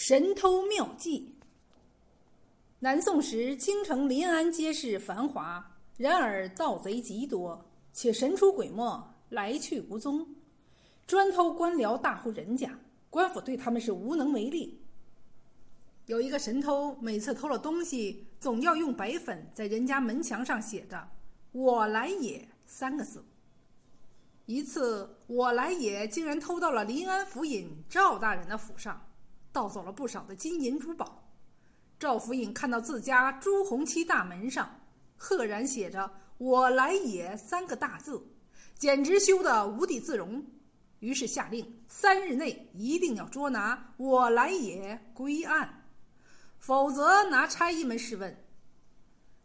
神偷妙计。南宋时，京城临安街市繁华，然而盗贼极多，且神出鬼没，来去无踪，专偷官僚大户人家，官府对他们是无能为力。有一个神偷，每次偷了东西，总要用白粉在人家门墙上写着“我来也”三个字。一次，我来也竟然偷到了临安府尹赵大人的府上，盗走了不少的金银珠宝。赵府尹看到自家朱红漆大门上赫然写着“我来也”三个大字，简直羞得无地自容，于是下令三日内一定要捉拿“我来也”归案，否则拿差役们试问。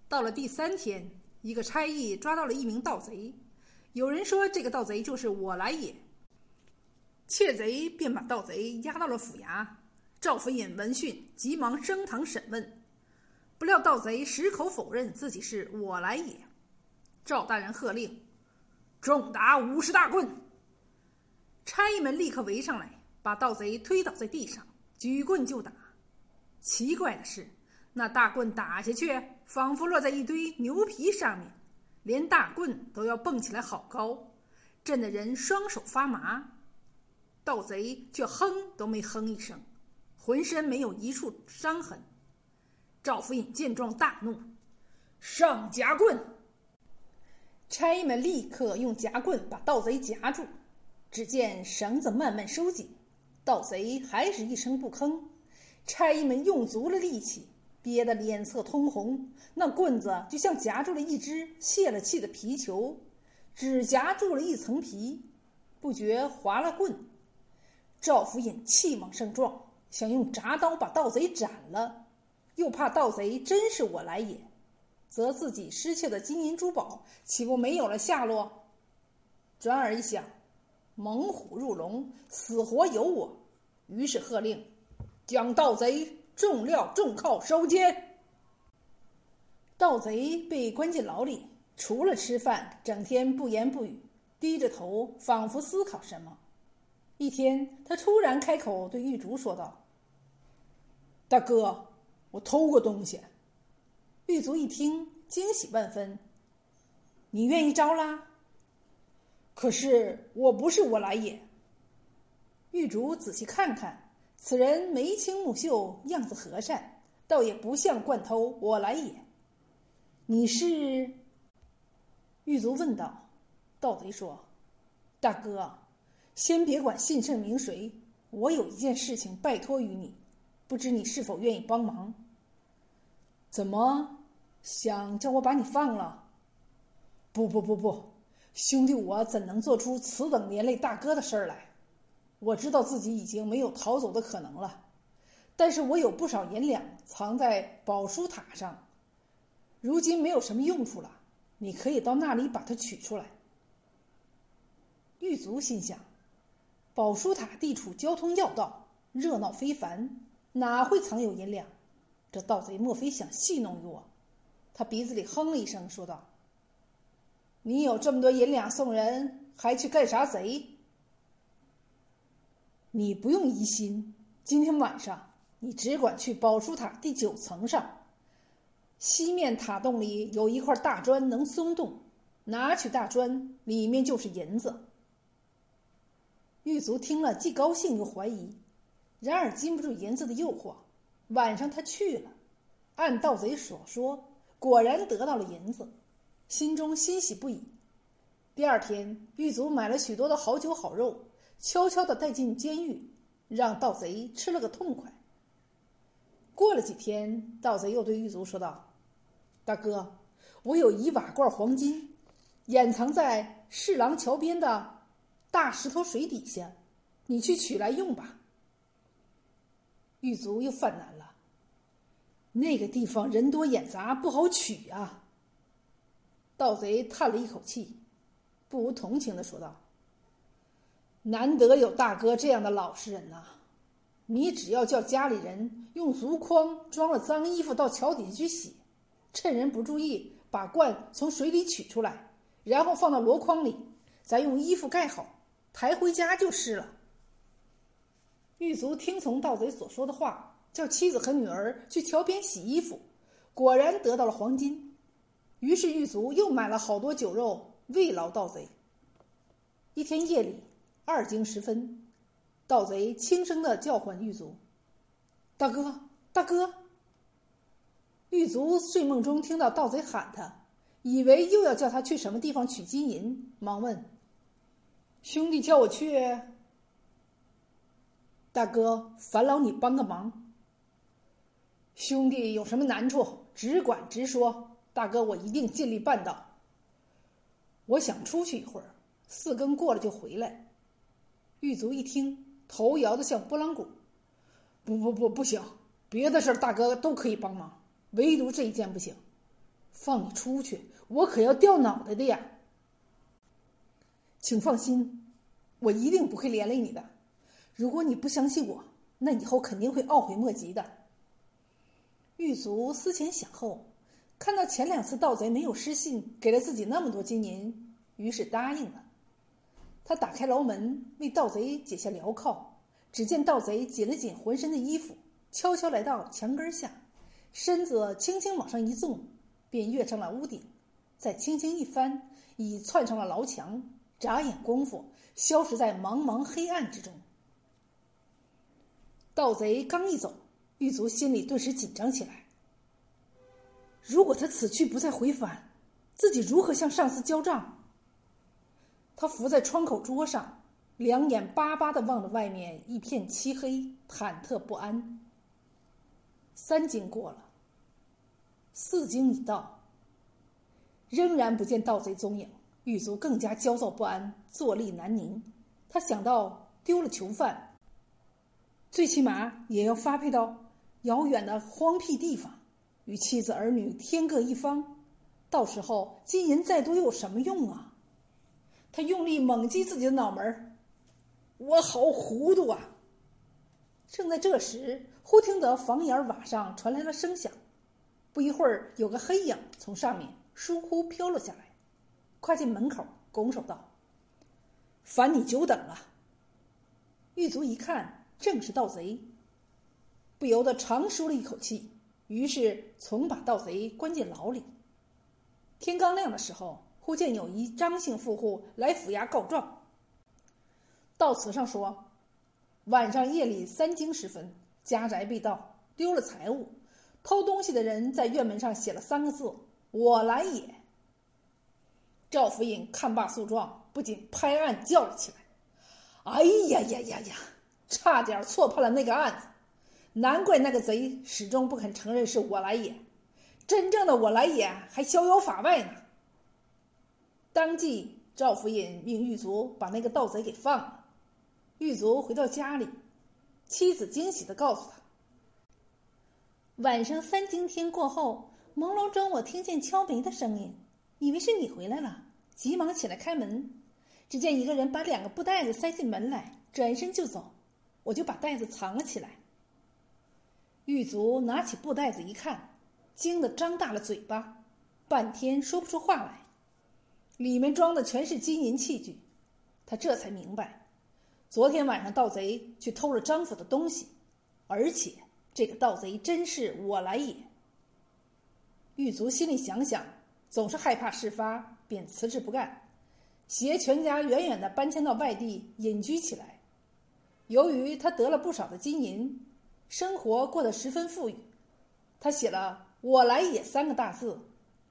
到了第三天，一个差役抓到了一名盗贼。有人说这个盗贼就是我来也，窃贼便把盗贼押到了府衙。赵府尹闻讯，急忙升堂审问，不料盗贼矢口否认自己是我来也。赵大人喝令，重打五十大棍。差役们立刻围上来，把盗贼推倒在地上，举棍就打。奇怪的是，那大棍打下去，仿佛落在一堆牛皮上面。连大棍都要蹦起来，好高，震得人双手发麻。盗贼却哼都没哼一声，浑身没有一处伤痕。赵府尹见状大怒，上夹棍。差役们立刻用夹棍把盗贼夹住。只见绳子慢慢收紧，盗贼还是一声不吭。差役们用足了力气。憋得脸色通红，那棍子就像夹住了一只泄了气的皮球，只夹住了一层皮，不觉划了棍。赵府尹气往上撞，想用铡刀把盗贼斩了，又怕盗贼真是我来也，则自己失窃的金银珠宝岂不没有了下落？转而一想，猛虎入笼，死活由我，于是喝令，将盗贼。重料重铐收监。盗贼被关进牢里，除了吃饭，整天不言不语，低着头，仿佛思考什么。一天，他突然开口对狱卒说道：“大哥，我偷过东西。”狱卒一听，惊喜万分：“你愿意招啦？”可是我不是我来也。狱卒仔细看看。此人眉清目秀，样子和善，倒也不像惯偷。我来也。你是？狱卒问道。盗贼说：“大哥，先别管姓甚名谁，我有一件事情拜托于你，不知你是否愿意帮忙？”怎么想叫我把你放了？不不不不，兄弟，我怎能做出此等连累大哥的事儿来？我知道自己已经没有逃走的可能了，但是我有不少银两藏在宝书塔上，如今没有什么用处了。你可以到那里把它取出来。狱卒心想：宝书塔地处交通要道，热闹非凡，哪会藏有银两？这盗贼莫非想戏弄于我？他鼻子里哼了一声，说道：“你有这么多银两送人，还去干啥贼？”你不用疑心，今天晚上你只管去宝书塔第九层上，西面塔洞里有一块大砖能松动，拿取大砖，里面就是银子。狱卒听了，既高兴又怀疑，然而禁不住银子的诱惑，晚上他去了，按盗贼所说，果然得到了银子，心中欣喜不已。第二天，狱卒买了许多的好酒好肉。悄悄地带进监狱，让盗贼吃了个痛快。过了几天，盗贼又对狱卒说道：“大哥，我有一瓦罐黄金，掩藏在侍郎桥边的大石头水底下，你去取来用吧。”狱卒又犯难了，那个地方人多眼杂，不好取啊。盗贼叹了一口气，不无同情的说道。难得有大哥这样的老实人呐！你只要叫家里人用竹筐装了脏衣服到桥底下去洗，趁人不注意把罐从水里取出来，然后放到箩筐里，再用衣服盖好，抬回家就是了。狱卒听从盗贼所说的话，叫妻子和女儿去桥边洗衣服，果然得到了黄金。于是狱卒又买了好多酒肉慰劳盗贼。一天夜里，二更时分，盗贼轻声的叫唤狱卒：“大哥，大哥！”狱卒睡梦中听到盗贼喊他，以为又要叫他去什么地方取金银，忙问：“兄弟叫我去？”大哥，烦劳你帮个忙。兄弟有什么难处，只管直说。大哥，我一定尽力办到。我想出去一会儿，四更过了就回来。狱卒一听，头摇得像拨浪鼓。不不不，不行，别的事大哥都可以帮忙，唯独这一件不行。放你出去，我可要掉脑袋的呀！请放心，我一定不会连累你的。如果你不相信我，那以后肯定会懊悔莫及的。狱卒思前想后。看到前两次盗贼没有失信，给了自己那么多金银，于是答应了。他打开牢门，为盗贼解下镣铐。只见盗贼紧了紧浑身的衣服，悄悄来到墙根下，身子轻轻往上一纵，便跃上了屋顶，再轻轻一翻，已窜上了牢墙。眨眼功夫，消失在茫茫黑暗之中。盗贼刚一走，狱卒心里顿时紧张起来。如果他此去不再回返，自己如何向上司交账？他伏在窗口桌上，两眼巴巴的望着外面一片漆黑，忐忑不安。三更过了，四更已到，仍然不见盗贼踪影，狱卒更加焦躁不安，坐立难宁。他想到丢了囚犯，最起码也要发配到遥远的荒僻地方。与妻子儿女天各一方，到时候金银再多又有什么用啊？他用力猛击自己的脑门我好糊涂啊！正在这时，忽听得房檐瓦上传来了声响，不一会儿，有个黑影从上面疏忽飘落下来，跨进门口，拱手道：“烦你久等了。”狱卒一看，正是盗贼，不由得长舒了一口气。于是，从把盗贼关进牢里。天刚亮的时候，忽见有一张姓富户来府衙告状。悼词上说，晚上夜里三更时分，家宅被盗，丢了财物，偷东西的人在院门上写了三个字：“我来也。”赵府尹看罢诉状，不仅拍案叫了起来：“哎呀呀呀呀！差点错判了那个案子。”难怪那个贼始终不肯承认是我来也，真正的我来也还逍遥法外呢。当即，赵府尹命狱卒把那个盗贼给放了。狱卒回到家里，妻子惊喜的告诉他：“晚上三更天过后，朦胧中我听见敲门的声音，以为是你回来了，急忙起来开门，只见一个人把两个布袋子塞进门来，转身就走，我就把袋子藏了起来。”狱卒拿起布袋子一看，惊得张大了嘴巴，半天说不出话来。里面装的全是金银器具，他这才明白，昨天晚上盗贼去偷了张府的东西，而且这个盗贼真是我来也。狱卒心里想想，总是害怕事发，便辞职不干，携全家远远的搬迁到外地隐居起来。由于他得了不少的金银。生活过得十分富裕，他写了“我来也”三个大字，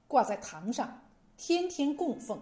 挂在堂上，天天供奉。